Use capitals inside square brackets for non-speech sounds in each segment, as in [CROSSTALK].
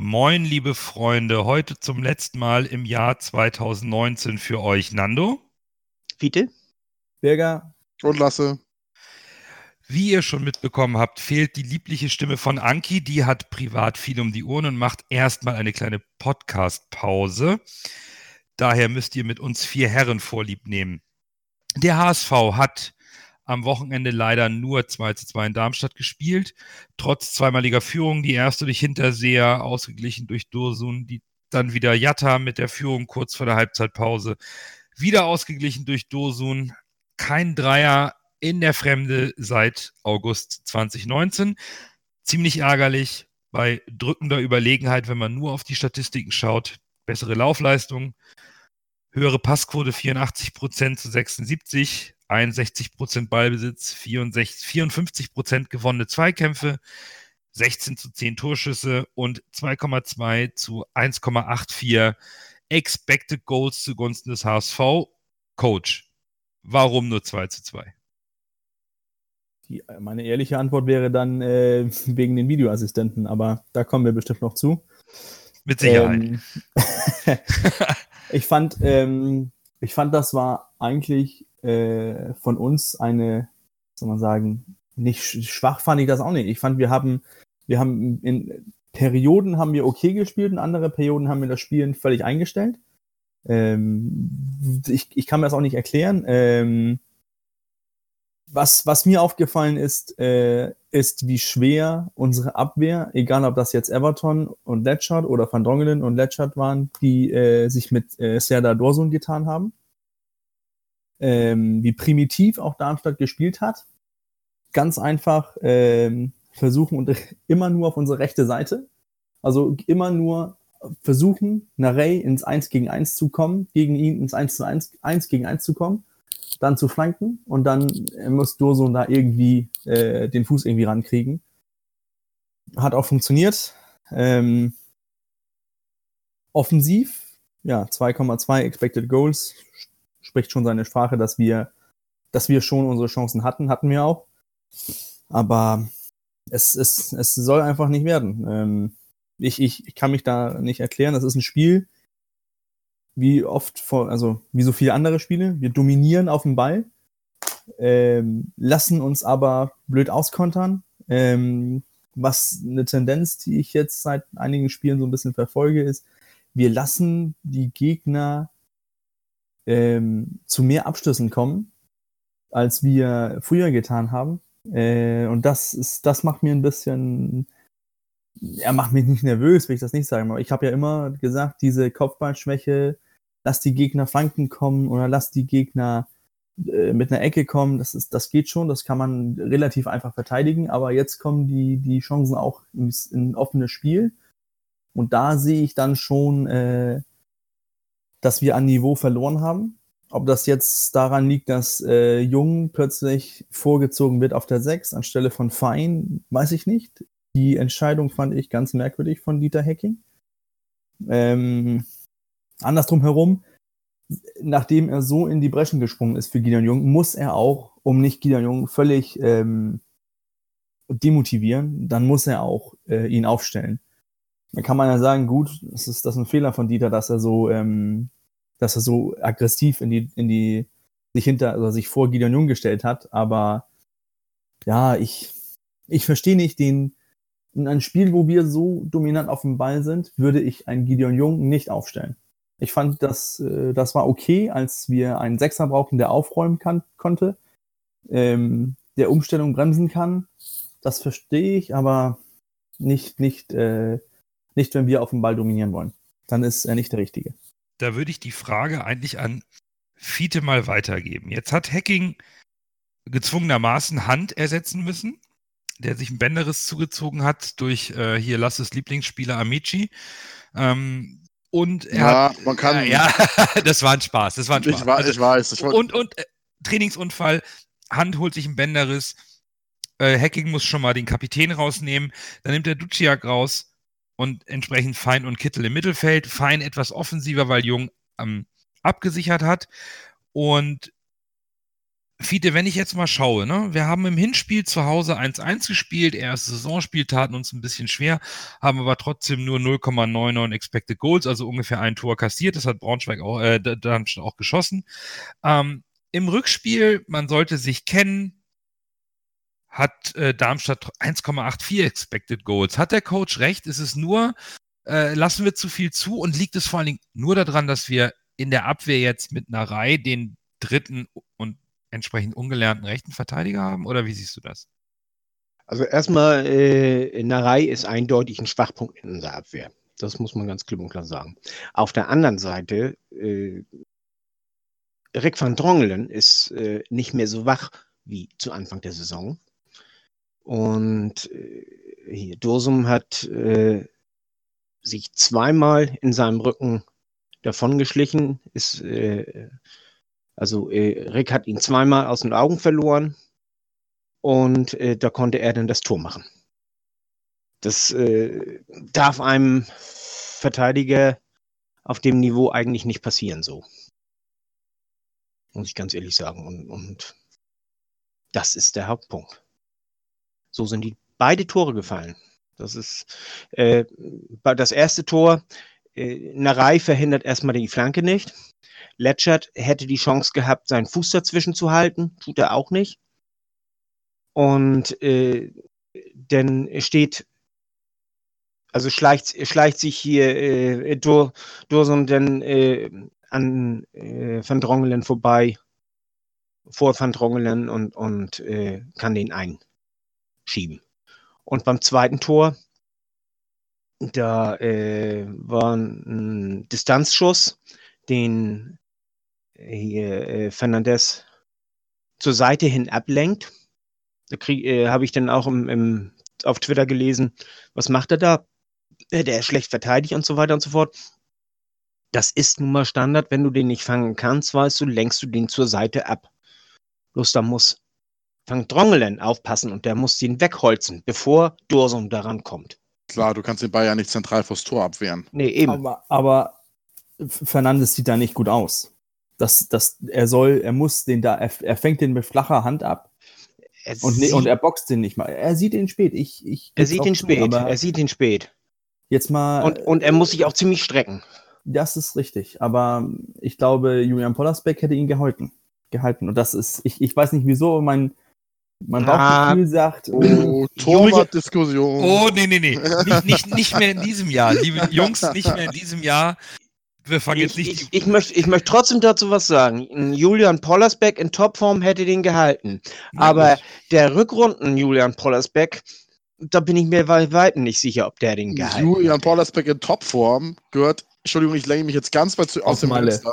Moin, liebe Freunde, heute zum letzten Mal im Jahr 2019 für euch Nando. Fiete? Birger, Und Lasse. Wie ihr schon mitbekommen habt, fehlt die liebliche Stimme von Anki. Die hat privat viel um die Ohren und macht erstmal eine kleine Podcast-Pause. Daher müsst ihr mit uns vier Herren vorlieb nehmen. Der HSV hat am Wochenende leider nur 2 zu 2 in Darmstadt gespielt. Trotz zweimaliger Führung, die erste durch Hinterseher, ausgeglichen durch Dursun, die dann wieder Jatta mit der Führung kurz vor der Halbzeitpause, wieder ausgeglichen durch Dursun. Kein Dreier in der Fremde seit August 2019. Ziemlich ärgerlich bei drückender Überlegenheit, wenn man nur auf die Statistiken schaut. Bessere Laufleistung, höhere Passquote 84% zu 76, 61% Ballbesitz, 64, 54% gewonnene Zweikämpfe, 16 zu 10 Torschüsse und 2,2 zu 1,84 Expected Goals zugunsten des HSV. Coach, warum nur 2 zu 2? die, meine ehrliche Antwort wäre dann äh, wegen den Videoassistenten, aber da kommen wir bestimmt noch zu. Mit Sicherheit. Ähm, [LAUGHS] ich fand, ähm, ich fand, das war eigentlich äh, von uns eine, soll man sagen, nicht sch- schwach fand ich das auch nicht. Ich fand, wir haben, wir haben in Perioden haben wir okay gespielt, in andere Perioden haben wir das Spielen völlig eingestellt. Ähm, ich, ich kann mir das auch nicht erklären. Ähm, was, was mir aufgefallen ist, äh, ist, wie schwer unsere Abwehr, egal ob das jetzt Everton und Letchard oder Van Drongelen und Letchard waren, die äh, sich mit äh, Serdar Dorsun getan haben. Ähm, wie primitiv auch Darmstadt gespielt hat. Ganz einfach ähm, versuchen und [LAUGHS] immer nur auf unsere rechte Seite. Also immer nur versuchen, Narey ins 1 gegen 1 zu kommen, gegen ihn ins 1 zu 1, 1 gegen 1 zu kommen dann zu flanken und dann äh, muss Dursun da irgendwie äh, den Fuß irgendwie rankriegen. Hat auch funktioniert. Ähm, offensiv, ja, 2,2 Expected Goals spricht schon seine Sprache, dass wir, dass wir schon unsere Chancen hatten, hatten wir auch. Aber es, es, es soll einfach nicht werden. Ähm, ich, ich, ich kann mich da nicht erklären. Das ist ein Spiel, wie oft vor, also wie so viele andere Spiele. Wir dominieren auf dem Ball, ähm, lassen uns aber blöd auskontern. Ähm, was eine Tendenz, die ich jetzt seit einigen Spielen so ein bisschen verfolge, ist, wir lassen die Gegner ähm, zu mehr Abschlüssen kommen, als wir früher getan haben. Äh, und das ist, das macht mir ein bisschen, er macht mich nicht nervös, will ich das nicht sagen, aber ich habe ja immer gesagt, diese Kopfballschwäche, lass die Gegner flanken kommen oder lass die Gegner äh, mit einer Ecke kommen, das, ist, das geht schon, das kann man relativ einfach verteidigen, aber jetzt kommen die, die Chancen auch ins, in offenes Spiel und da sehe ich dann schon, äh, dass wir an Niveau verloren haben. Ob das jetzt daran liegt, dass äh, Jung plötzlich vorgezogen wird auf der 6 anstelle von Fein, weiß ich nicht. Die Entscheidung fand ich ganz merkwürdig von Dieter Hecking. Ähm, andersrum herum, nachdem er so in die Breschen gesprungen ist für Gideon Jung, muss er auch, um nicht Gideon Jung völlig ähm, demotivieren, dann muss er auch äh, ihn aufstellen. Dann kann man ja sagen, gut, das ist das ein Fehler von Dieter, dass er so, ähm, dass er so aggressiv in die, in die, sich hinter, also sich vor Gideon Jung gestellt hat, aber ja, ich, ich verstehe nicht den, in einem Spiel, wo wir so dominant auf dem Ball sind, würde ich einen Gideon Jung nicht aufstellen. Ich fand, das, äh, das war okay, als wir einen Sechser brauchen, der aufräumen kann, konnte, ähm, der Umstellung bremsen kann. Das verstehe ich, aber nicht, nicht, äh, nicht, wenn wir auf dem Ball dominieren wollen. Dann ist er nicht der Richtige. Da würde ich die Frage eigentlich an Fiete mal weitergeben. Jetzt hat Hacking gezwungenermaßen Hand ersetzen müssen, der sich ein Bänderriss zugezogen hat durch äh, hier Lasses Lieblingsspieler Amici. Ähm, Und er Ja, hat, man kann- Ja, [LAUGHS] das war ein Spaß. Das war ein Spaß. Ich, weiß, Also, ich weiß. Ich und und äh, Trainingsunfall, Hand holt sich einen Bänderriss, äh, Hacking muss schon mal den Kapitän rausnehmen, dann nimmt er Duciak raus und entsprechend Fein und Kittel im Mittelfeld. Fein etwas offensiver, weil Jung ähm, abgesichert hat. Und Fiete, wenn ich jetzt mal schaue, ne, wir haben im Hinspiel zu Hause 1-1 gespielt, erste Saisonspiel taten uns ein bisschen schwer, haben aber trotzdem nur 0,99 Expected Goals, also ungefähr ein Tor kassiert. Das hat Braunschweig auch, äh, Darmstadt auch geschossen. Ähm, Im Rückspiel, man sollte sich kennen, hat äh, Darmstadt 1,84 Expected Goals. Hat der Coach recht? Ist es nur, äh, lassen wir zu viel zu und liegt es vor allen Dingen nur daran, dass wir in der Abwehr jetzt mit einer Reihe den dritten und entsprechend ungelernten rechten Verteidiger haben? Oder wie siehst du das? Also erstmal, äh, Narei ist eindeutig ein Schwachpunkt in unserer Abwehr. Das muss man ganz klipp und klar sagen. Auf der anderen Seite, äh, Rick van Drongelen ist äh, nicht mehr so wach wie zu Anfang der Saison. Und äh, hier, Dorsum hat äh, sich zweimal in seinem Rücken davongeschlichen. Ist, äh, also äh, Rick hat ihn zweimal aus den Augen verloren und äh, da konnte er dann das Tor machen. Das äh, darf einem Verteidiger auf dem Niveau eigentlich nicht passieren, so. Muss ich ganz ehrlich sagen. Und, und das ist der Hauptpunkt. So sind die beide Tore gefallen. Das ist äh, das erste Tor. Äh, Narei verhindert erstmal die Flanke nicht. Letschert hätte die Chance gehabt, seinen Fuß dazwischen zu halten. Tut er auch nicht. Und äh, dann steht, also schleicht, schleicht sich hier äh, Dur, Dursum dann äh, an äh, Van Drongelen vorbei, vor Van Drongelen und, und äh, kann den einschieben. Und beim zweiten Tor, da äh, war ein Distanzschuss, den hier äh, Fernandez zur Seite hin ablenkt. Da äh, habe ich dann auch im, im, auf Twitter gelesen, was macht er da? Äh, Der ist schlecht verteidigt und so weiter und so fort. Das ist nun mal Standard. Wenn du den nicht fangen kannst, weißt du, lenkst du den zur Seite ab. Bloß da muss Van Drongelen aufpassen und der muss den wegholzen, bevor Dorsum daran kommt. Klar, du kannst den Ball ja nicht zentral vors Tor abwehren. Nee, eben. Aber, aber Fernandes sieht da nicht gut aus. Das, das, er soll, er muss den da, er, er fängt den mit flacher Hand ab er, und, ne, sieht, und er boxt den nicht mal. Er sieht ihn spät. Ich, ich er sieht ihn spät. aber Er sieht ihn spät. jetzt mal. Und, und er muss sich auch ziemlich strecken. Das ist richtig. Aber ich glaube, Julian Pollersbeck hätte ihn gehalten. gehalten. Und das ist, ich, ich weiß nicht wieso, mein, mein Ah. Bauchgefühl sagt, Oh, Torwart-Diskussion. Oh, nee, nee, nee. Nicht, nicht, nicht mehr in diesem Jahr. Liebe Jungs, nicht mehr in diesem Jahr. Wir fangen jetzt Ich, nicht ich, ich, möchte, ich möchte trotzdem dazu was sagen. Ein Julian Pollersbeck in Topform hätte den gehalten. Aber der Rückrunden Julian Pollersbeck, da bin ich mir bei weitem nicht sicher, ob der den gehalten Julian Pollersbeck in Topform gehört, Entschuldigung, ich lenke mich jetzt ganz weit zu, aus dem. Fenster.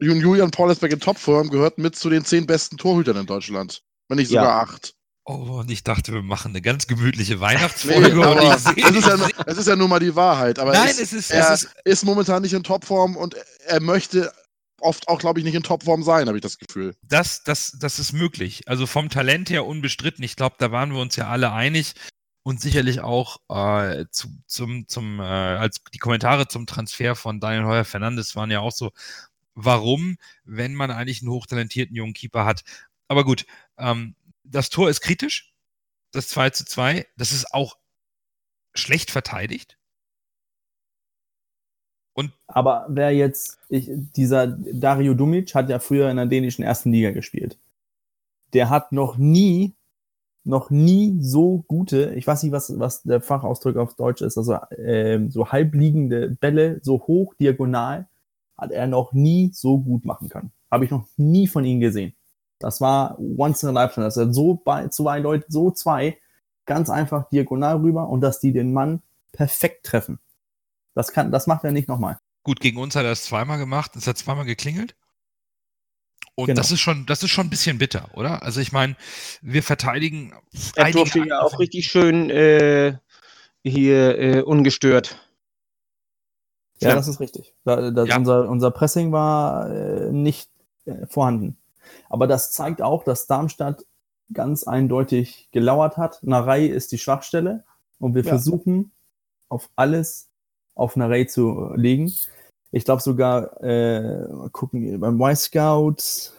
Julian Pollersbeck in Topform gehört mit zu den zehn besten Torhütern in Deutschland. Wenn nicht Ja. sogar acht. Oh, und ich dachte, wir machen eine ganz gemütliche Nee, Weihnachtsfolge. und aber ich sehe- es, ist ja, nur- es ist ja nun mal die Wahrheit. Aber Nein, es, es ist, er es ist, ist momentan nicht in Topform und er möchte oft auch, glaube ich, nicht in Topform sein, habe ich das Gefühl. das, das, das ist möglich. Also vom Talent her unbestritten. Ich glaube, da waren wir uns ja alle einig. Und sicherlich auch äh, zu, zum, zum, äh, als die Kommentare zum Transfer von Daniel Heuer Fernandes waren ja auch so, warum, wenn man eigentlich einen hochtalentierten jungen Keeper hat. Aber gut, ähm, das Tor ist kritisch. Das 2 zu 2. Das ist auch schlecht verteidigt. aber wer jetzt, ich, dieser Dario Dumic hat ja früher in der dänischen ersten Liga gespielt. Der hat noch nie, noch nie so gute, ich weiß nicht, was, was der Fachausdruck auf Deutsch ist, also ähm, so halbliegende Bälle, so hoch, diagonal, hat er noch nie so gut machen können. Habe ich noch nie von ihm gesehen. Das war once in a lifetime, dass er so bei zwei Leute, so zwei, ganz einfach diagonal rüber und dass die den Mann perfekt treffen. Das kann, das macht er nicht nochmal. Gut, gegen uns hat er es zweimal gemacht, es hat zweimal geklingelt. Und Genau. das ist schon, das ist schon ein bisschen bitter, oder? Also ich meine, wir verteidigen Er durfte ja auch richtig schön äh, hier äh, ungestört Ja, Ja. das ist richtig. Da, das, Ja. unser, unser Pressing war äh, nicht äh, vorhanden. Aber das zeigt auch, dass Darmstadt ganz eindeutig gelauert hat. Narei ist die Schwachstelle und wir Ja. versuchen auf alles auf Narei zu legen. Ich glaube sogar, äh, mal gucken, beim Y-Scout,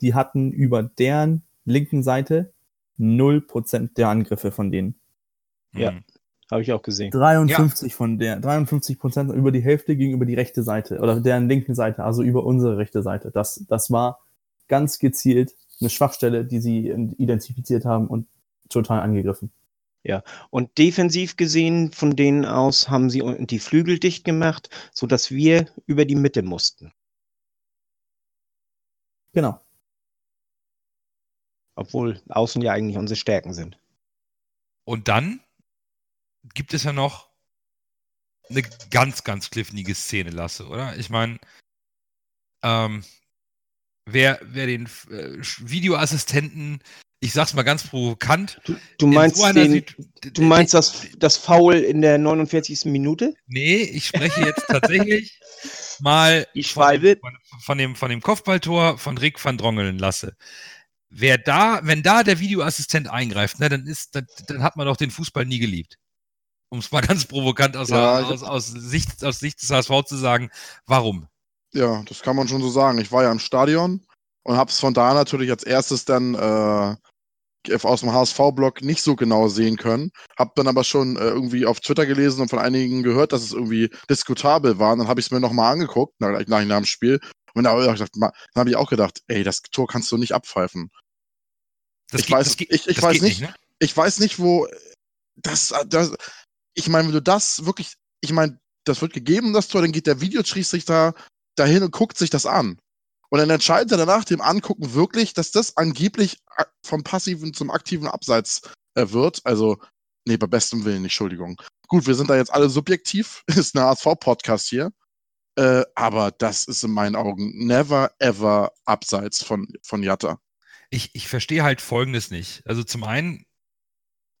die hatten über deren linken Seite 0% der Angriffe von denen. Ja. Hm. Habe ich auch gesehen. 53 von der, 53 Prozent über die Hälfte gegenüber die rechte Seite oder deren linken Seite, also über unsere rechte Seite. Das, das war ganz gezielt eine Schwachstelle, die sie identifiziert haben und total angegriffen. Und defensiv gesehen, von denen aus haben sie die Flügel dicht gemacht, sodass wir über die Mitte mussten. Genau. Obwohl außen ja eigentlich unsere Stärken sind. Und dann gibt es ja noch eine ganz, ganz kliffnige Szene, Lasse, oder? Ich meine, ähm, wer, wer den äh, Videoassistenten, ich sag's mal ganz provokant, Du, du in meinst, so den, Sit- du meinst das, das Foul in der 49. Minute? Nee, ich spreche jetzt tatsächlich [LAUGHS] mal Die von, Schwalbe? von, dem, von dem Kopfballtor von Rick van Drongelen lasse. Wer da, wenn da der Videoassistent eingreift, ne, dann ist, dann, dann hat man doch den Fußball nie geliebt. Um es mal ganz provokant aus, Ja, ich- aus, aus, Sicht, aus Sicht des HSV zu sagen, warum? Ja, das kann man schon so sagen. Ich war ja im Stadion und habe es von da natürlich als erstes dann äh, aus dem HSV-Blog nicht so genau sehen können. Hab dann aber schon äh, irgendwie auf Twitter gelesen und von einigen gehört, dass es irgendwie diskutabel war. Und dann habe ich es mir nochmal angeguckt, nach, nach, nach dem Spiel. Und dann habe ich, hab ich auch gedacht, ey, das Tor kannst du nicht abpfeifen. Das Ich weiß- das ich- ich weiß geht nicht. ne? Ich weiß nicht, wo das, das ich meine, wenn du das wirklich, ich meine, das wird gegeben, das Tor, dann geht der Videoschiedsrichter dahin und guckt sich das an. Und dann entscheidet er danach dem Angucken wirklich, dass das angeblich vom passiven zum aktiven Abseits äh, wird. Also, nee, bei bestem Willen, Entschuldigung. Gut, wir sind da jetzt alle subjektiv, [LAUGHS] ist ein HSV-Podcast hier. Äh, aber das ist in meinen Augen never ever abseits von, von Jatta. ich, ich verstehe halt Folgendes nicht. Also zum einen,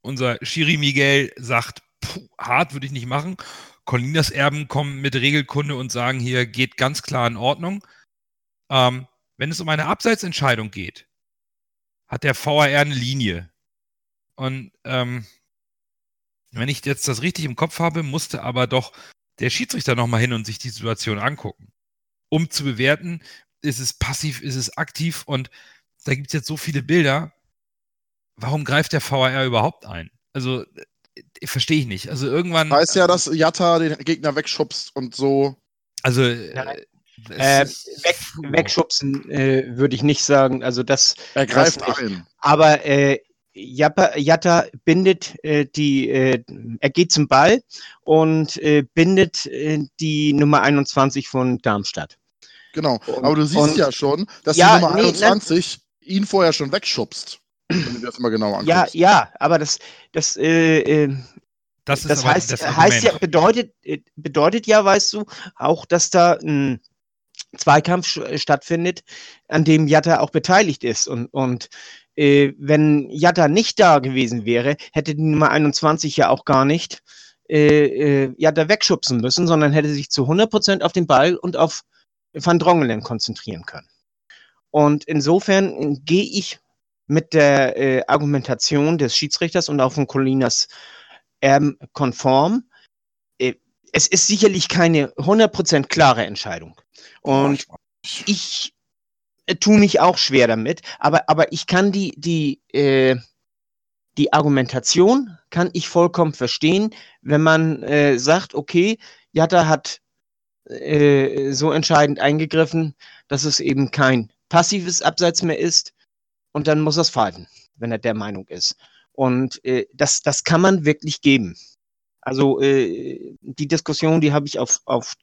unser Schiri Miguel sagt, puh, hart würde ich nicht machen. Colinas Erben kommen mit Regelkunde und sagen, hier geht ganz klar in Ordnung. Ähm, wenn es um eine Abseitsentscheidung geht, hat der VAR eine Linie. Und ähm, wenn ich jetzt das richtig im Kopf habe, musste aber doch der Schiedsrichter nochmal hin und sich die Situation angucken, um zu bewerten, ist es passiv, ist es aktiv und da gibt es jetzt so viele Bilder. Warum greift der VAR überhaupt ein? Also, verstehe ich nicht. Also irgendwann. Weiß ja, dass Jatta den Gegner wegschubst und so. Also, äh, Äh, ist- weg, wegschubsen äh, würde ich nicht sagen. Also das, Er greift nicht. ein. aber äh, Jappa, Jatta bindet äh, die, äh, er geht zum Ball und äh, bindet äh, die Nummer 21 von Darmstadt. Genau. Und- Aber du siehst und- ja schon, dass Ja, die Nummer nee, 21 ihn vorher schon wegschubst. Wenn du das mal genau anguckst. Ja, ja, aber das, das, äh, äh, das ist das aber heißt, das heißt ja, bedeutet, äh, bedeutet ja, weißt du, auch, dass da ein Zweikampf stattfindet, an dem Jatta auch beteiligt ist. Und, und äh, wenn Jatta nicht da gewesen wäre, hätte die Nummer 21 ja auch gar nicht äh, äh, Jatta wegschubsen müssen, sondern hätte sich zu 100% auf den Ball und auf Van Drongelen konzentrieren können. Und insofern äh, gehe ich mit der äh, Argumentation des Schiedsrichters und auch von Colinas ähm, konform. Äh, es ist sicherlich keine 100% klare Entscheidung. Und ich äh, tue mich auch schwer damit, aber, aber ich kann die, die, äh, die Argumentation kann ich vollkommen verstehen, wenn man äh, sagt, okay, Jatta hat äh, so entscheidend eingegriffen, dass es eben kein passives Abseits mehr ist und dann muss er es pfeifen, wenn er der Meinung ist. Und äh, das, das kann man wirklich geben. Also äh, die Diskussion, die habe ich auf, auf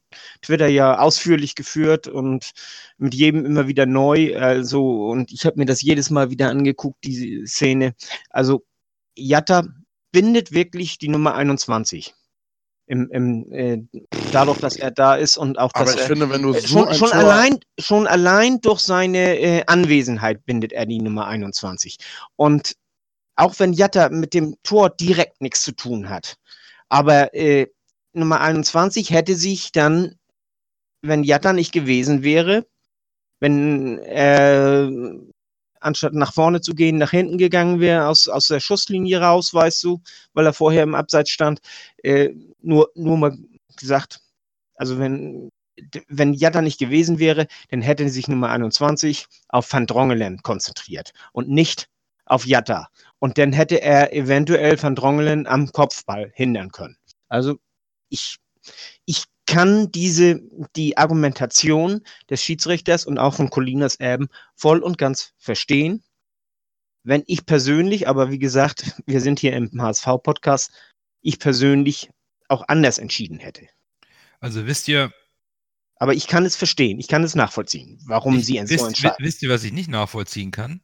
Twitter ja ausführlich geführt und mit jedem immer wieder neu. Also, und ich habe mir das jedes Mal wieder angeguckt, diese Szene. Also, Jatta bindet wirklich die Nummer 21. Im, im, äh, dadurch, dass er da ist und auch, Aber dass ich er finde, wenn du äh, so schon, schon, allein, schon allein durch seine äh, Anwesenheit bindet er die Nummer 21. Und auch wenn Jatta mit dem Tor direkt nichts zu tun hat, aber äh, Nummer 21 hätte sich dann wenn Jatta nicht gewesen wäre, wenn er anstatt nach vorne zu gehen, nach hinten gegangen wäre, aus, aus der Schusslinie raus, weißt du, weil er vorher im Abseits stand. Äh, nur, nur mal gesagt, also wenn, wenn Jatta nicht gewesen wäre, dann hätte sich Nummer 21 auf Van Drongelen konzentriert und nicht auf Jatta. Und dann hätte er eventuell Van Drongelen am Kopfball hindern können. Also ich, ich kann diese, die Argumentation des Schiedsrichters und auch von Colinas Erben voll und ganz verstehen. Wenn ich persönlich, aber wie gesagt, wir sind hier im HSV-Podcast, ich persönlich auch anders entschieden hätte. Also wisst ihr. Aber ich kann es verstehen, ich kann es nachvollziehen, warum ich, sie wisst, so entscheiden. Wisst ihr, was ich nicht nachvollziehen kann?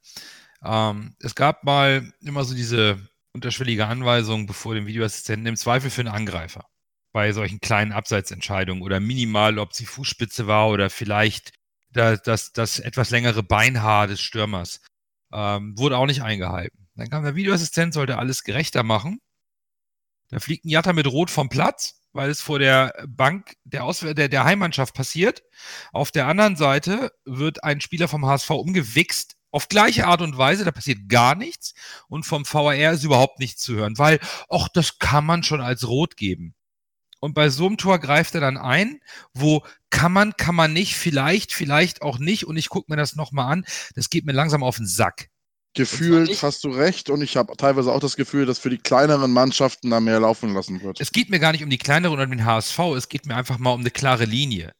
Ähm, es gab mal immer so diese unterschwellige Anweisung bevor dem Videoassistenten im Zweifel für einen Angreifer bei solchen kleinen Abseitsentscheidungen oder minimal, ob sie Fußspitze war oder vielleicht das, das, das etwas längere Beinhaar des Stürmers. Ähm, wurde auch nicht eingehalten. Dann kam der Videoassistent, sollte alles gerechter machen. Da fliegt ein Jatta mit Rot vom Platz, weil es vor der Bank der, Aus der, der Heimmannschaft passiert. Auf der anderen Seite wird ein Spieler vom HSV umgewichst, auf gleiche Art und Weise, da passiert gar nichts und vom VAR ist überhaupt nichts zu hören, weil, ach, das kann man schon als Rot geben. Und bei so einem Tor greift er dann ein, wo kann man, kann man nicht, vielleicht, vielleicht auch nicht. Und ich gucke mir das nochmal an. Das geht mir langsam auf den Sack. Gefühlt hast du recht und ich habe teilweise auch das Gefühl, dass für die kleineren Mannschaften da mehr laufen lassen wird. Es geht mir gar nicht um die kleineren oder um den HSV, es geht mir einfach mal um eine klare Linie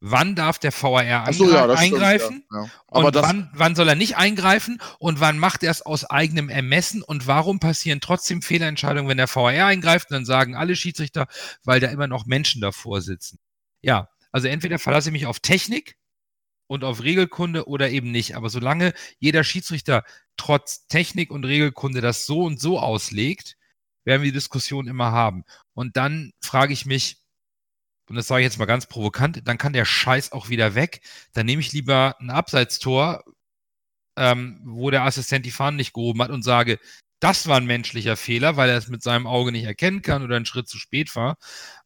wann darf der VAR so, ja, eingreifen stimmt, ja. Ja. und wann, wann soll er nicht eingreifen und wann macht er es aus eigenem Ermessen und warum passieren trotzdem Fehlentscheidungen, wenn der VAR eingreift und dann sagen alle Schiedsrichter, weil da immer noch Menschen davor sitzen. Ja, also entweder verlasse ich mich auf Technik und auf Regelkunde oder eben nicht. Aber solange jeder Schiedsrichter trotz Technik und Regelkunde das so und so auslegt, werden wir die Diskussion immer haben. Und dann frage ich mich, und das sage ich jetzt mal ganz provokant, dann kann der Scheiß auch wieder weg. Dann nehme ich lieber ein Abseitstor, ähm, wo der Assistent die Fahnen nicht gehoben hat und sage, das war ein menschlicher Fehler, weil er es mit seinem Auge nicht erkennen kann oder einen Schritt zu spät war.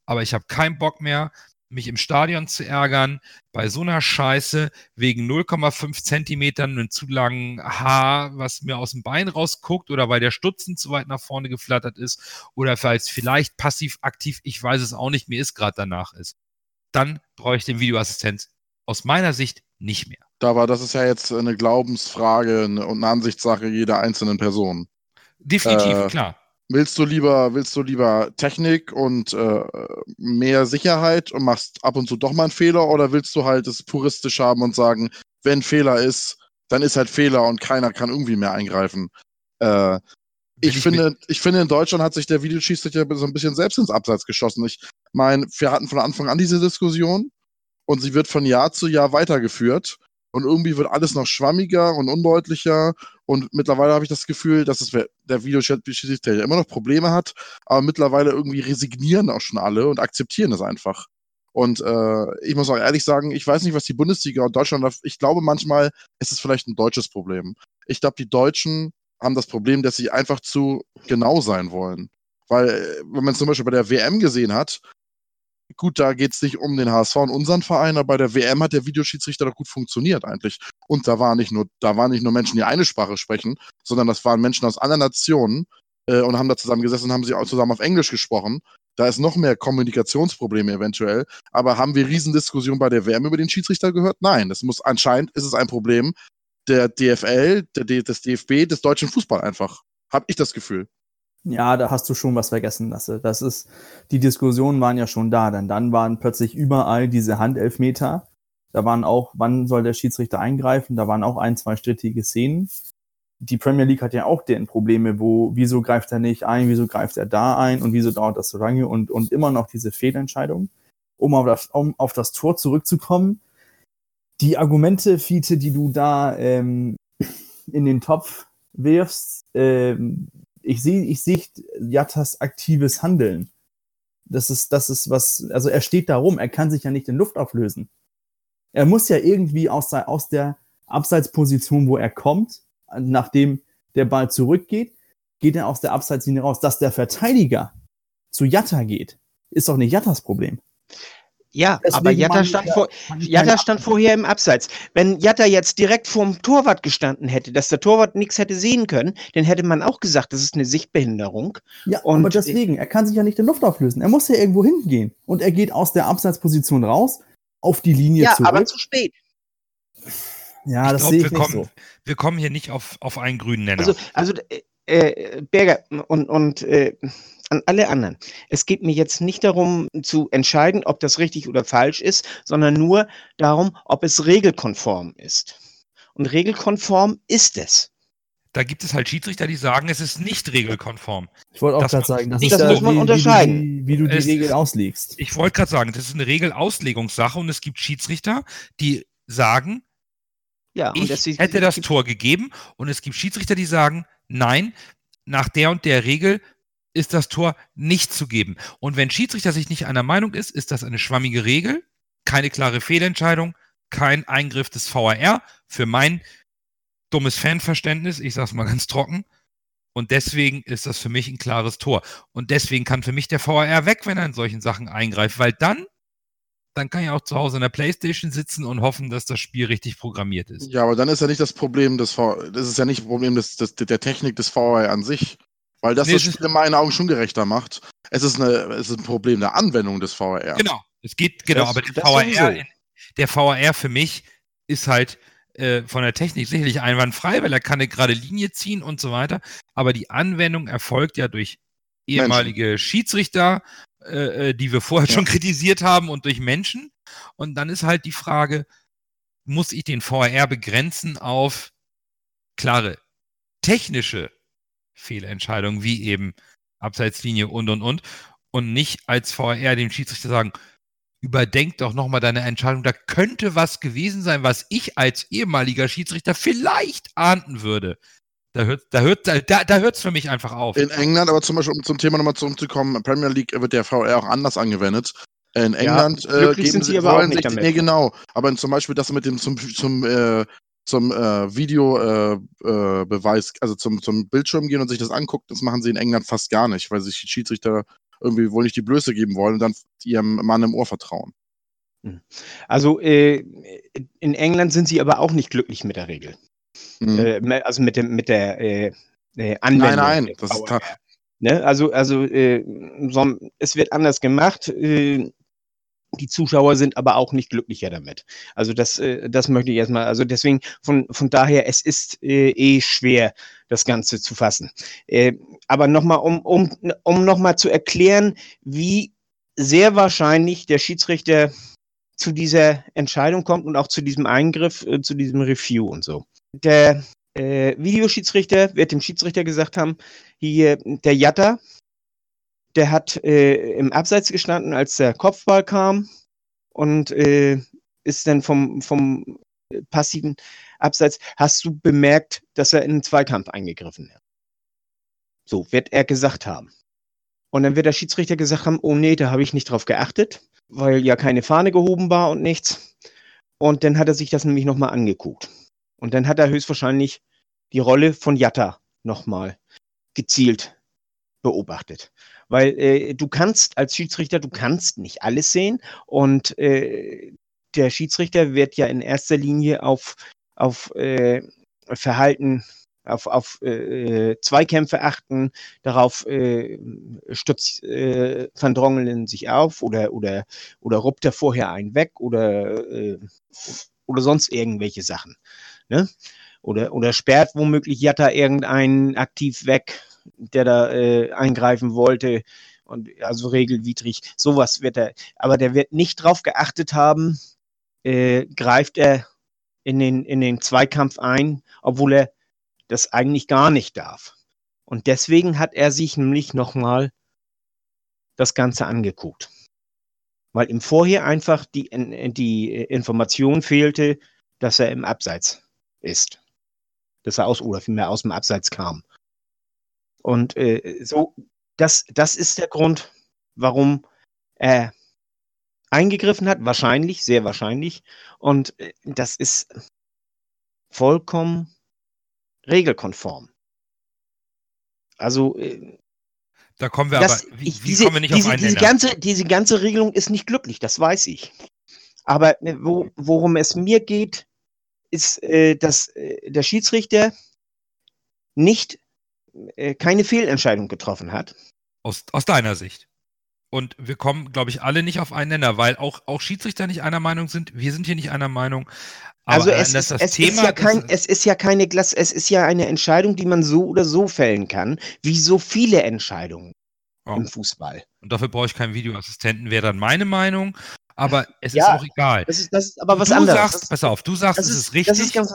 Aber ich habe keinen Bock mehr, mich im Stadion zu ärgern, bei so einer Scheiße wegen 0,5 Zentimetern einen zu langen Haar, was mir aus dem Bein rausguckt oder weil der Stutzen zu weit nach vorne geflattert ist oder falls vielleicht passiv-aktiv, ich weiß es auch nicht, mir ist gerade danach ist. Dann brauche ich den Videoassistent aus meiner Sicht nicht mehr. Aber das ist ja jetzt eine Glaubensfrage und eine Ansichtssache jeder einzelnen Person. Definitiv, äh, klar. Willst du lieber, willst du lieber Technik und äh, mehr Sicherheit und machst ab und zu doch mal einen Fehler oder willst du halt es puristisch haben und sagen, wenn Fehler ist, dann ist halt Fehler und keiner kann irgendwie mehr eingreifen? Äh, ich, ich, finde, ich finde, in Deutschland hat sich der Videoschiedsrichter so ein bisschen selbst ins Abseits geschossen. Ich meine, wir hatten von Anfang an diese Diskussion und sie wird von Jahr zu Jahr weitergeführt und irgendwie wird alles noch schwammiger und undeutlicher und mittlerweile habe ich das Gefühl, dass es der Videochat-Schiedsrichter ja immer noch Probleme hat, aber mittlerweile irgendwie resignieren auch schon alle und akzeptieren es einfach. Und äh, ich muss auch ehrlich sagen, ich weiß nicht, was die Bundesliga und Deutschland, ich glaube manchmal, ist es vielleicht ein deutsches Problem. Ich glaube, die Deutschen haben das Problem, dass sie einfach zu genau sein wollen. Weil, äh, wenn man zum Beispiel bei der WM gesehen hat, gut, da geht es nicht um den HSV und unseren Verein, aber bei der WM hat der Videoschiedsrichter doch gut funktioniert eigentlich. Und da waren nicht nur, da waren nicht nur Menschen, die eine Sprache sprechen, sondern das waren Menschen aus anderen Nationen äh, und haben da zusammen gesessen und haben sie auch zusammen auf Englisch gesprochen. Da ist noch mehr Kommunikationsprobleme eventuell. Aber haben wir Riesendiskussionen bei der WM über den Schiedsrichter gehört? Nein, das muss anscheinend ist es ein Problem der DFL, der, des DFB, des deutschen Fußball einfach. Hab ich das Gefühl. Ja, da hast du schon was vergessen, Lasse. Das ist, die Diskussionen waren ja schon da, denn dann waren plötzlich überall diese Handelfmeter. Da waren auch, wann soll der Schiedsrichter eingreifen? Da waren auch ein, zwei strittige Szenen. Die Premier League hat ja auch deren Probleme, wo, wieso greift er nicht ein, wieso greift er da ein und wieso dauert das so lange und, und immer noch diese Fehlentscheidung. Um auf das, um auf das Tor zurückzukommen, die Argumente, Fiete, die du da ähm, in den Topf wirfst, ähm, ich sehe ich sehe Jattas aktives Handeln. Das ist, das ist was, also er steht da rum, er kann sich ja nicht in Luft auflösen. Er muss ja irgendwie aus der, aus der Abseitsposition, wo er kommt, nachdem der Ball zurückgeht, geht er aus der Abseitslinie raus. Dass der Verteidiger zu Jatta geht, ist doch nicht Jattas Problem. Ja, Deswegen aber Jatta stand, ja, vor, Jatta stand vorher im Abseits. Wenn Jatta jetzt direkt vorm Torwart gestanden hätte, dass der Torwart nichts hätte sehen können, dann hätte man auch gesagt, das ist eine Sichtbehinderung. Ja, Und- aber deswegen, er kann sich ja nicht in Luft auflösen. Er muss ja irgendwo hingehen. Und er geht aus der Abseitsposition raus, auf die Linie Ja, zurück. aber zu spät. ja, ich das glaub, sehe ich wir, nicht kommen, so. wir kommen hier nicht auf, auf einen grünen Nenner. Also, also äh, Berger und, und äh, an alle anderen. Es geht mir jetzt nicht darum zu entscheiden, ob das richtig oder falsch ist, sondern nur darum, ob es regelkonform ist. Und regelkonform ist es. da gibt es halt Schiedsrichter, die sagen, es ist nicht regelkonform. Ich wollte auch Das gerade muss- sagen, das, das ist ja, muss man wie, unterscheiden. Wie, du die- wie du die Es- Regel auslegst. Ich wollte gerade sagen, das ist eine Regelauslegungssache und es gibt Schiedsrichter, die sagen, Ja, und ich das ist- hätte das Tor gegeben und es gibt Schiedsrichter, die sagen, nein, nach der und der Regel ist das Tor nicht zu geben. Und wenn Schiedsrichter sich nicht einer Meinung ist, ist das eine schwammige Regel, keine klare Fehlentscheidung, kein Eingriff des VAR für mein dummes Fanverständnis, ich sag's mal ganz trocken. Und deswegen ist das für mich ein klares Tor. Und deswegen kann für mich der VAR weg, wenn er in solchen Sachen eingreift, weil dann, dann kann ich auch zu Hause in der Playstation sitzen und hoffen, dass das Spiel richtig programmiert ist. Ja, aber dann ist ja nicht das Problem des V das ist ja nicht das Problem des, des, der Technik des VAR an sich. Weil das Nee, das Spiel in meinen Augen schon gerechter macht. Es ist, eine, es ist ein Problem der Anwendung des VAR. Genau, es geht, genau, Das- aber der sowieso. in- der VAR für mich ist halt äh, von der Technik sicherlich einwandfrei, weil er kann eine gerade Linie ziehen und so weiter. Aber die Anwendung erfolgt ja durch ehemalige Schiedsrichter, äh, äh, die wir vorher Ja. schon kritisiert haben und durch Menschen. Und dann ist halt die Frage, muss ich den VAR begrenzen auf klare technische Fehlentscheidungen, wie eben Abseitslinie und und und, und nicht als VAR dem Schiedsrichter sagen, überdenk doch nochmal deine Entscheidung, da könnte was gewesen sein, was ich als ehemaliger Schiedsrichter vielleicht ahnden würde. Da hört da hört, da, da hört's für mich einfach auf. In England, aber zum Beispiel, um zum Thema nochmal zurückzukommen, Premier League wird der VAR auch anders angewendet. In England äh, glücklich geben sind sie sie, aber auch wollen nicht sich, damit. nee, genau, aber zum Beispiel das mit dem zum, zum, äh, zum äh, Videobeweis, äh, Beweis, also zum, zum Bildschirm gehen und sich das angucken, das machen sie in England fast gar nicht, weil sich die Schiedsrichter irgendwie wohl nicht die Blöße geben wollen und dann ihrem Mann im Ohr vertrauen. Also äh, in England sind sie aber auch nicht glücklich mit der Regel. Mhm. Äh, also mit dem mit der äh, äh, Anwendung. nein, nein, das ist Ne? Also, also äh, so, es wird anders gemacht. Äh, die Zuschauer sind aber auch nicht glücklicher damit. Also das, äh, das möchte ich erstmal, also deswegen, von, von daher, es ist äh, eh schwer, das Ganze zu fassen. Äh, aber nochmal, um, um, um nochmal zu erklären, wie sehr wahrscheinlich der Schiedsrichter zu dieser Entscheidung kommt und auch zu diesem Eingriff, äh, zu diesem Review und so. Der äh, Videoschiedsrichter wird dem Schiedsrichter gesagt haben, hier der Jatta, der hat äh, im Abseits gestanden, als der Kopfball kam und äh, ist dann vom, vom passiven Abseits, hast du bemerkt, dass er in den Zweikampf eingegriffen hat. So wird er gesagt haben. Und dann wird der Schiedsrichter gesagt haben, oh nee, da habe ich nicht drauf geachtet, weil ja keine Fahne gehoben war und nichts. Und dann hat er sich das nämlich nochmal angeguckt. Und dann hat er höchstwahrscheinlich die Rolle von Jatta nochmal gezielt beobachtet. Weil äh, du kannst als Schiedsrichter, du kannst nicht alles sehen und äh, der Schiedsrichter wird ja in erster Linie auf, auf äh, Verhalten, auf, auf äh, Zweikämpfe achten, darauf äh, stützt äh, Van Drongelen sich auf oder, oder, oder ruppt er vorher einen weg oder, oder sonst irgendwelche Sachen. Ne? Oder, oder sperrt womöglich Jatta irgendeinen aktiv weg, der da äh, eingreifen wollte. Und also regelwidrig, sowas wird er. Aber der wird nicht drauf geachtet haben, äh, greift er in den, in den Zweikampf ein, obwohl er das eigentlich gar nicht darf. Und deswegen hat er sich nämlich nochmal das Ganze angeguckt. Weil ihm vorher einfach die, die Information fehlte, dass er im Abseits ist. Dass er aus oder vielmehr aus dem Abseits kam. Und äh, so, das, das ist der Grund, warum er eingegriffen hat. Wahrscheinlich, sehr wahrscheinlich. Und äh, das ist vollkommen regelkonform. Also, äh, Da kommen wir Das, aber, wie, ich, diese, kommen wir nicht diese, auf einen diese, Nenner? ganze, diese ganze Regelung ist nicht glücklich, das weiß ich. Aber äh, wo, worum es mir geht, ist, äh, dass äh, der Schiedsrichter nicht äh, keine Fehlentscheidung getroffen hat. Aus, aus deiner Sicht. Und wir kommen, glaube ich, alle nicht auf einen Nenner, weil auch, auch Schiedsrichter nicht einer Meinung sind. Wir sind hier nicht einer Meinung. Aber also es, ist, das es, Thema, ist ja kein, es ist ja keine Glas, es ist ja eine Entscheidung, die man so oder so fällen kann, wie so viele Entscheidungen Ja. im Fußball. und dafür brauche ich keinen Videoassistenten, wäre dann meine Meinung. Aber es Ja, ist auch egal. Das ist, das ist aber was du anderes. sagst, Das- pass auf, du sagst, das es ist, ist das richtig. ist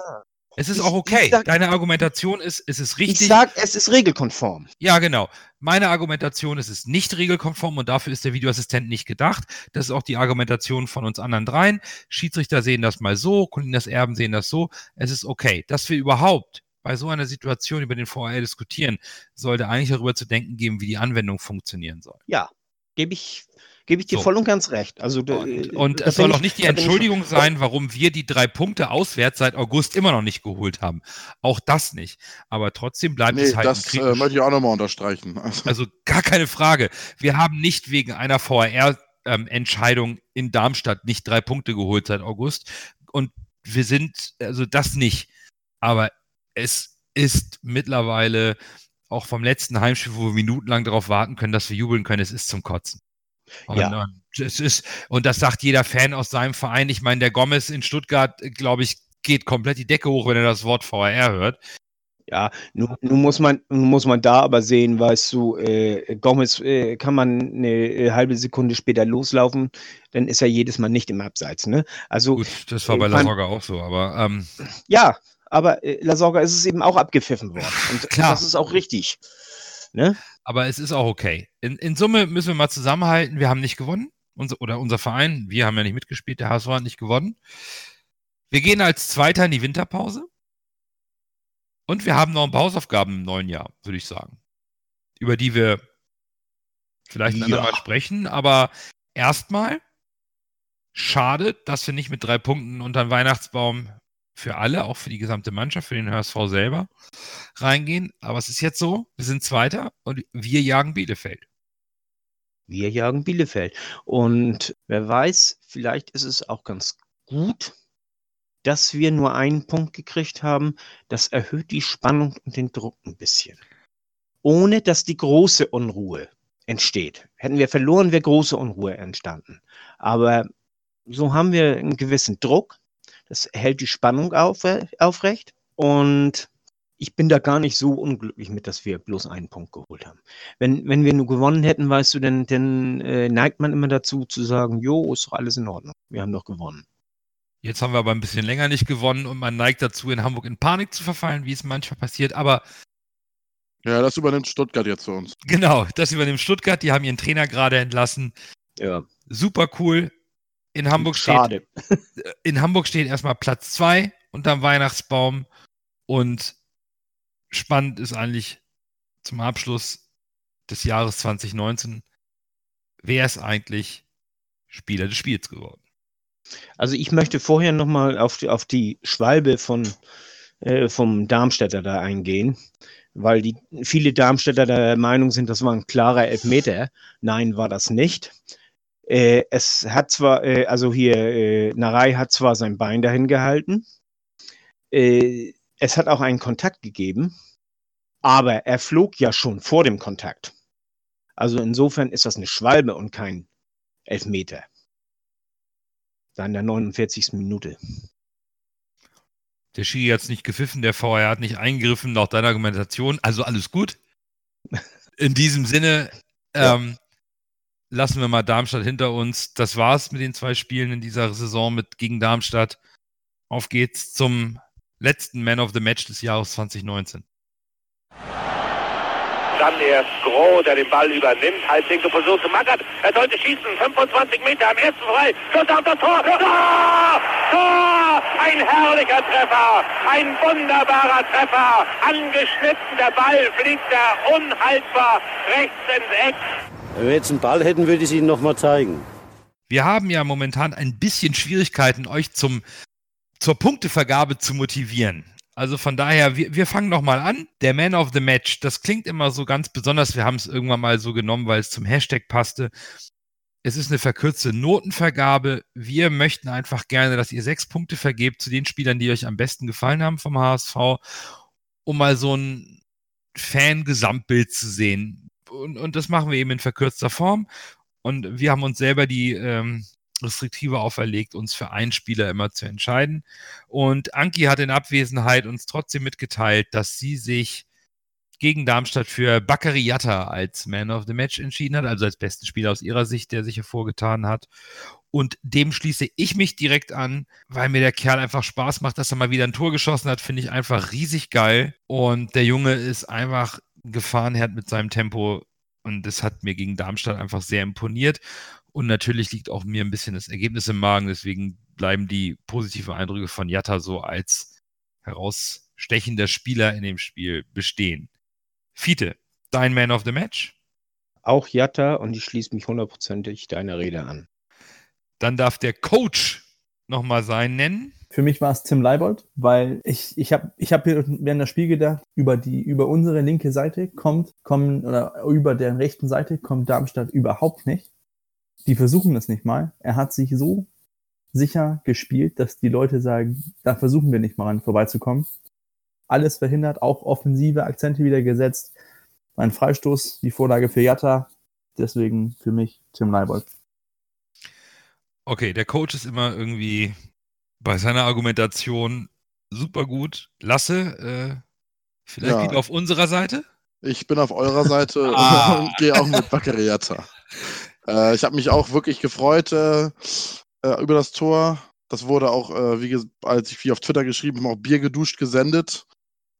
es ist ich- auch okay. sag- Deine Argumentation ist, es ist richtig. Ich sag, es ist regelkonform. Ja, genau. Meine Argumentation ist, es ist nicht regelkonform und dafür ist der Videoassistent nicht gedacht. Das ist auch die Argumentation von uns anderen dreien. Schiedsrichter sehen das mal so, Colinas Erben sehen das so. Es ist okay. Dass wir überhaupt bei so einer Situation über den VAR diskutieren, sollte eigentlich darüber zu denken geben, wie die Anwendung funktionieren soll. Ja, gebe ich, gebe ich dir So. voll und ganz recht. Also, Und, äh, und es soll auch nicht die Entschuldigung sein, warum wir die drei Punkte auswärts seit August immer noch nicht geholt haben. Auch das nicht. Aber trotzdem bleibt Nee, es halt ein das äh, möchte ich auch nochmal unterstreichen. Also, [LAUGHS] Also gar keine Frage. Wir haben nicht wegen einer VAR-Entscheidung in Darmstadt nicht drei Punkte geholt seit August. Und wir sind, also das nicht. Aber es ist mittlerweile auch vom letzten Heimspiel, wo wir minutenlang darauf warten können, dass wir jubeln können, es ist zum Kotzen. Und, Ja. und es ist, und das sagt jeder Fan aus seinem Verein. Ich meine, der Gomez in Stuttgart, glaube ich, geht komplett die Decke hoch, wenn er das Wort VAR hört. Ja, nun, nun, muss man, nun muss man da aber sehen, weißt du, äh, Gomez äh, kann man eine äh, halbe Sekunde später loslaufen, dann ist er jedes Mal nicht im Abseits. Ne? Also Gut, das war äh, bei man- La Soga auch so, aber ähm, ja, aber äh, La Sorga ist es eben auch abgepfiffen worden. Und Klar. das ist auch richtig. Ne? Aber es ist auch okay. In, in Summe müssen wir mal zusammenhalten. Wir haben nicht gewonnen. Unser, oder unser Verein, wir haben ja nicht mitgespielt, der HSV hat nicht gewonnen. Wir gehen als Zweiter in die Winterpause. Und wir haben noch ein paar Hausaufgaben im neuen Jahr, würde ich sagen. Über die wir vielleicht ein Ja. andermal sprechen. Aber erstmal schade, dass wir nicht mit drei Punkten unter den Weihnachtsbaum für alle, auch für die gesamte Mannschaft, für den HSV selber reingehen. Aber es ist jetzt so, wir sind Zweiter und wir jagen Bielefeld. Wir jagen Bielefeld. Und wer weiß, vielleicht ist es auch ganz gut, dass wir nur einen Punkt gekriegt haben. Das erhöht die Spannung und den Druck ein bisschen. Ohne dass die große Unruhe entsteht. Hätten wir verloren, wäre große Unruhe entstanden. Aber so haben wir einen gewissen Druck. Das hält die Spannung auf, aufrecht. Und ich bin da gar nicht so unglücklich mit, dass wir bloß einen Punkt geholt haben. Wenn, wenn wir nur gewonnen hätten, weißt du, dann, dann äh, neigt man immer dazu zu sagen, jo, ist doch alles in Ordnung. Wir haben doch gewonnen. Jetzt haben wir aber ein bisschen länger nicht gewonnen und man neigt dazu, in Hamburg in Panik zu verfallen, wie es manchmal passiert. Aber ja, das übernimmt Stuttgart jetzt für uns. genau, das übernimmt Stuttgart. Die haben ihren Trainer gerade entlassen. Ja, Super cool. In Hamburg steht schade. in Hamburg steht erstmal Platz 2 unterm Weihnachtsbaum und spannend ist eigentlich zum Abschluss des Jahres 2019, wer ist eigentlich Spieler des Spiels geworden? Also ich möchte vorher nochmal auf die, auf die Schwalbe von, äh, vom Darmstädter da eingehen, weil die, viele Darmstädter der Meinung sind, das war ein klarer Elfmeter. Nein, war das nicht. Äh, es hat zwar, äh, also hier, äh, Narei hat zwar sein Bein dahin gehalten, äh, es hat auch einen Kontakt gegeben, aber er flog ja schon vor dem Kontakt. Also insofern ist das eine Schwalbe und kein Elfmeter. Da in der 49. Minute. Der Schiri hat es nicht gepfiffen, der VR hat nicht eingegriffen, laut deiner Argumentation. Also alles gut. [LAUGHS] In diesem Sinne Ja. Lassen wir mal Darmstadt hinter uns. Das war's mit den zwei Spielen in dieser Saison mit gegen Darmstadt. Auf geht's zum letzten Man of the Match des Jahres 2019. Dann erst Groh, der den Ball übernimmt. Halblinke Position zu Magath. Er sollte schießen. 25 Meter am ersten frei. Schuss auf das Tor. Tor! Tor! Ein herrlicher Treffer. Ein wunderbarer Treffer. Angeschnitten. Der Ball fliegt da unhaltbar rechts ins Eck. Wenn wir jetzt einen Ball hätten, würde ich es Ihnen nochmal zeigen. Wir haben ja momentan ein bisschen Schwierigkeiten, euch zum, zur Punktevergabe zu motivieren. Also von daher, wir, wir fangen nochmal an. Der Man of the Match, das klingt immer so ganz besonders. Wir haben es irgendwann mal so genommen, weil es zum Hashtag passte. Es ist eine verkürzte Notenvergabe. Wir möchten einfach gerne, dass ihr sechs Punkte vergebt zu den Spielern, die euch am besten gefallen haben vom HSV, um mal so ein Fan-Gesamtbild zu sehen. Und, und das machen wir eben in verkürzter Form. Und wir haben uns selber die ähm, Restriktive auferlegt, uns für einen Spieler immer zu entscheiden. Und Anki hat in Abwesenheit uns trotzdem mitgeteilt, dass sie sich gegen Darmstadt für Bakary Yatta als Man of the Match entschieden hat, also als besten Spieler aus ihrer Sicht, der sich hervorgetan hat. Und dem schließe ich mich direkt an, weil mir der Kerl einfach Spaß macht, dass er mal wieder ein Tor geschossen hat, finde ich einfach riesig geil. Und der Junge ist einfach Gefahrenherd mit seinem Tempo. Und das hat mir gegen Darmstadt einfach sehr imponiert. Und natürlich liegt auch mir ein bisschen das Ergebnis im Magen. Deswegen bleiben die positiven Eindrücke von Jatta so als herausstechender Spieler in dem Spiel bestehen. Fiete, dein Man of the Match? Auch Jatta und ich schließe mich hundertprozentig deiner Rede an. Dann darf der Coach nochmal sein nennen. Für mich war es Tim Leibold, weil ich, ich habe ich hab während das Spiel gedacht, über, die, über unsere linke Seite kommt, kommen, oder über der rechten Seite kommt Darmstadt überhaupt nicht. Die versuchen das nicht mal. Er hat sich so sicher gespielt, dass die Leute sagen, da versuchen wir nicht mal ran vorbeizukommen. Alles verhindert, auch offensive Akzente wieder gesetzt. Ein Freistoß, die Vorlage für Jatta. Deswegen für mich Tim Leibold. Okay, der Coach ist immer irgendwie bei seiner Argumentation super gut. Lasse, äh, vielleicht Ja. wieder auf unserer Seite? Ich bin auf eurer Seite [LAUGHS] Ah. und gehe auch mit Bakariata. Äh, ich habe mich auch wirklich gefreut äh, äh, über das Tor. Das wurde auch, äh, wie als ich wie auf Twitter geschrieben habe, auch Bier geduscht gesendet.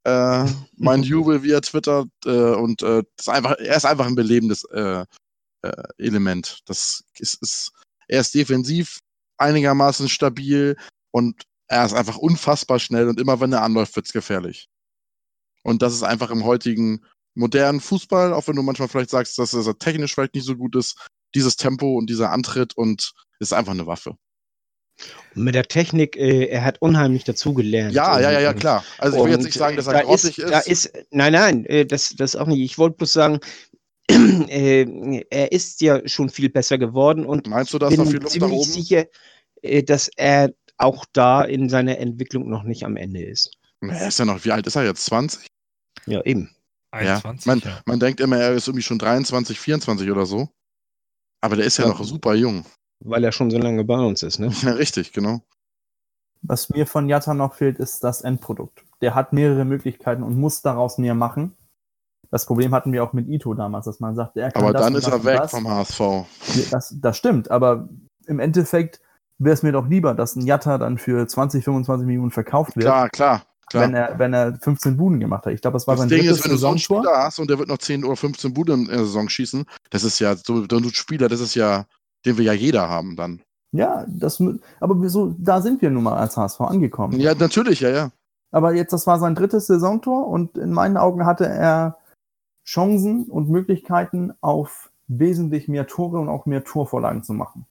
Äh, mein [LAUGHS] Jubel via Twitter äh, und äh, ist einfach, er ist einfach ein belebendes äh, äh, Element. Das ist, ist, er ist defensiv einigermaßen stabil und er ist einfach unfassbar schnell und immer wenn er anläuft, wird's gefährlich. Und das ist einfach im heutigen modernen Fußball, auch wenn du manchmal vielleicht sagst, dass er technisch vielleicht nicht so gut ist, dieses Tempo und dieser Antritt und ist einfach eine Waffe. Und mit der Technik, äh, er hat unheimlich dazugelernt. Ja, ja, ja, ja, klar. Also ich will jetzt nicht sagen, dass er da grottig ist, ist. Da ist. Nein, nein, äh, das, das auch nicht. Ich wollte bloß sagen, [CLEARS THROAT] äh, er ist ja schon viel besser geworden und Meinst du, dass bin viel Luft nach ziemlich oben? sicher, äh, dass er auch da in seiner Entwicklung noch nicht am Ende ist. Er ist ja noch, wie alt ist er jetzt? 20? Ja, eben. 21. Man, ja. man denkt immer, er ist irgendwie schon 23, 24 oder so. Aber der ist ja, Ja. noch super jung. Weil er schon so lange bei uns ist, ne? Ja, richtig, genau. Was mir von Jatta noch fehlt, ist das Endprodukt. Der hat mehrere Möglichkeiten und muss daraus mehr machen. Das Problem hatten wir auch mit Ito damals, dass man sagt, er kann Aber das dann ist er weg das. vom HSV. Das, das stimmt, aber im Endeffekt wäre es mir doch lieber, dass ein Jatta dann für 20, 25 Millionen verkauft wird, Klar, klar, klar. wenn, er, wenn er 15 Buden gemacht hat. Ich glaube, das war das sein Ding drittes ist, wenn du so einen. Spieler hast und der wird noch 10 oder 15 Bude in der Saison schießen, das ist ja so, so ein Spieler, das ist ja, den wir ja jeder haben dann. Ja, das, aber wieso, da sind wir nun mal als HSV angekommen. Ja, natürlich, ja, ja. Aber jetzt, das war sein drittes Saisontor und in meinen Augen hatte er Chancen und Möglichkeiten, auf wesentlich mehr Tore und auch mehr Torvorlagen zu machen.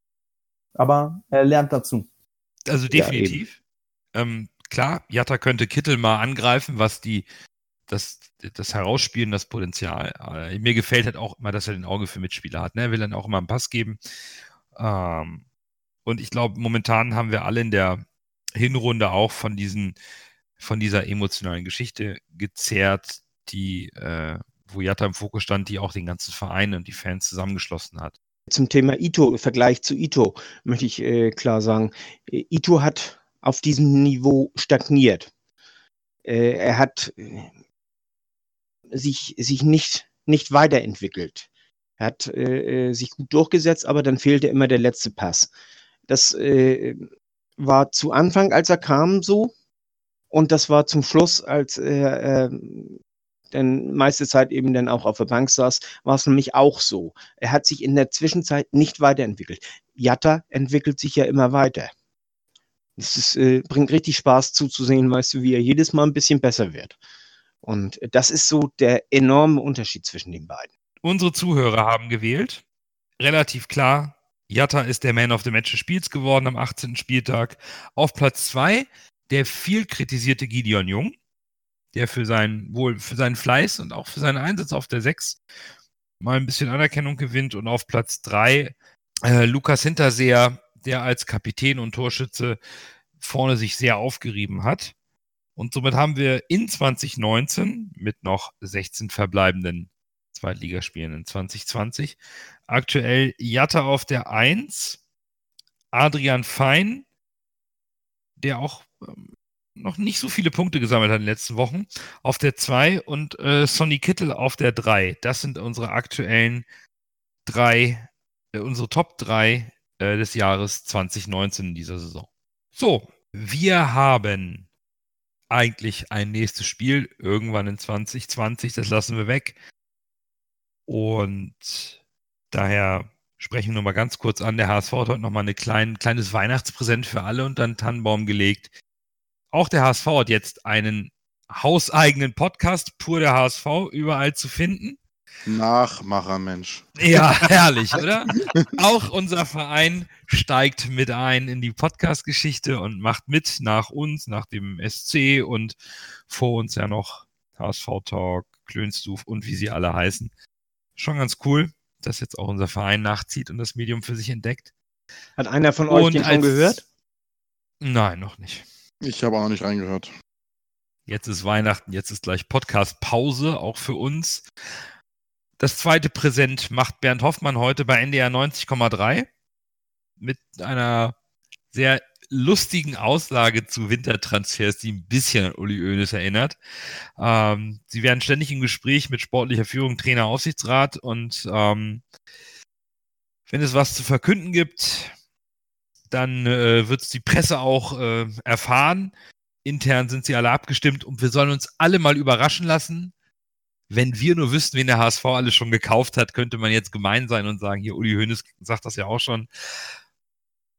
Aber er lernt dazu. Also Ja, definitiv. ähm, klar, Jatta könnte Kittel mal angreifen, was die das, das Herausspielen, das Potenzial. Äh, mir gefällt halt auch immer, dass er den Auge für Mitspieler hat. Ne? Er will dann auch immer einen Pass geben. Ähm, und ich glaube, momentan haben wir alle in der Hinrunde auch von diesen, von dieser emotionalen Geschichte gezerrt, die, äh, wo Jatta im Fokus stand, die auch den ganzen Verein und die Fans zusammengeschlossen hat. Zum Thema Ito, im Vergleich zu Ito, möchte ich äh, klar sagen, äh, Ito hat auf diesem Niveau stagniert. Äh, er hat äh, sich, sich nicht, nicht weiterentwickelt. Er hat äh, äh, sich gut durchgesetzt, aber dann fehlte immer der letzte Pass. Das äh, war zu Anfang, als er kam, so. Und das war zum Schluss, als er äh, dann meiste Zeit eben dann auch auf der Bank saß, war es nämlich auch so. Er hat sich in der Zwischenzeit nicht weiterentwickelt. Jatta entwickelt sich ja immer weiter. Es ist, äh, bringt richtig Spaß zuzusehen, weißt du, wie er jedes Mal ein bisschen besser wird. Und das ist so der enorme Unterschied zwischen den beiden. Unsere Zuhörer haben gewählt. Relativ klar, Jatta ist der Man of the Match des Spiels geworden am 18. Spieltag. Auf Platz 2 der viel kritisierte Gideon Jung. Der für seinen, wohl für seinen Fleiß und auch für seinen Einsatz auf der 6 mal ein bisschen Anerkennung gewinnt. Und auf Platz 3 äh, Lukas Hinterseher, der als Kapitän und Torschütze vorne sich sehr aufgerieben hat. Und somit haben wir in 2019 mit noch 16 verbleibenden Zweitligaspielen in 2020 aktuell Jatta auf der 1, Adrian Fein, der auch ähm, noch nicht so viele Punkte gesammelt hat in den letzten Wochen, auf der 2 und äh, Sonny Kittel auf der 3. Das sind unsere aktuellen drei, äh, unsere Top 3 äh, des Jahres 2019 in dieser Saison. So, wir haben eigentlich ein nächstes Spiel irgendwann in 2020, das lassen wir weg. Und daher sprechen wir nur mal ganz kurz an. Der HSV hat heute noch mal ein klein, kleines Weihnachtspräsent für alle unter den Tannenbaum gelegt. Auch der HSV hat jetzt einen hauseigenen Podcast, pur der HSV, überall zu finden. Nachmacher, Mensch. Ja, [LAUGHS] herrlich, oder? Auch unser Verein steigt mit ein in die Podcast-Geschichte und macht mit nach uns, nach dem SC und vor uns ja noch HSV Talk, Klönstuf und wie sie alle heißen. Schon ganz cool, dass jetzt auch unser Verein nachzieht und das Medium für sich entdeckt. Hat einer von euch Und den schon gehört? Nein, noch nicht. Ich habe auch noch nicht reingehört. Jetzt ist Weihnachten, jetzt ist gleich Podcast-Pause, auch für uns. Das zweite Präsent macht Bernd Hoffmann heute bei NDR 90,3 mit einer sehr lustigen Aussage zu Wintertransfers, die ein bisschen an Uli Hoeneß erinnert. Ähm, sie werden ständig im Gespräch mit sportlicher Führung, Trainer, Aufsichtsrat und ähm, wenn es was zu verkünden gibt, dann äh, wird es die Presse auch äh, erfahren. Intern sind sie alle abgestimmt und wir sollen uns alle mal überraschen lassen. Wenn wir nur wüssten, wen der HSV alles schon gekauft hat, könnte man jetzt gemein sein und sagen, hier Uli Hoeneß sagt das ja auch schon.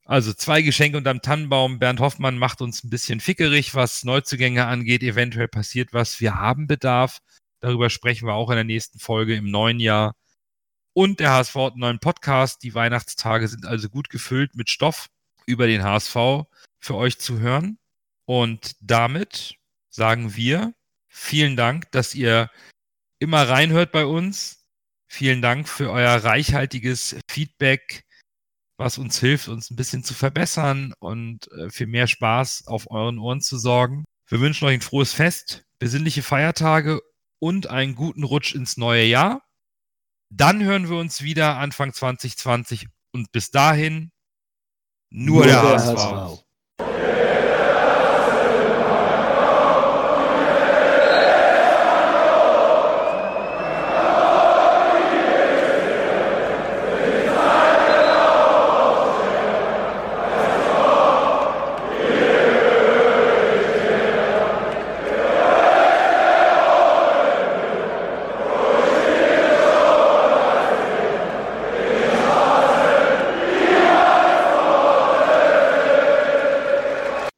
Also zwei Geschenke unterm Tannenbaum. Bernd Hoffmann macht uns ein bisschen fickerig, was Neuzugänge angeht. Eventuell passiert was. Wir haben Bedarf. Darüber sprechen wir auch in der nächsten Folge im neuen Jahr. Und der HSV hat einen neuen Podcast. Die Weihnachtstage sind also gut gefüllt mit Stoff über den HSV für euch zu hören. Und damit sagen wir vielen Dank, dass ihr immer reinhört bei uns. Vielen Dank für euer reichhaltiges Feedback, was uns hilft, uns ein bisschen zu verbessern und äh, für mehr Spaß auf euren Ohren zu sorgen. Wir wünschen euch ein frohes Fest, besinnliche Feiertage und einen guten Rutsch ins neue Jahr. Dann hören wir uns wieder Anfang 2020 und bis dahin nur, der, HSV.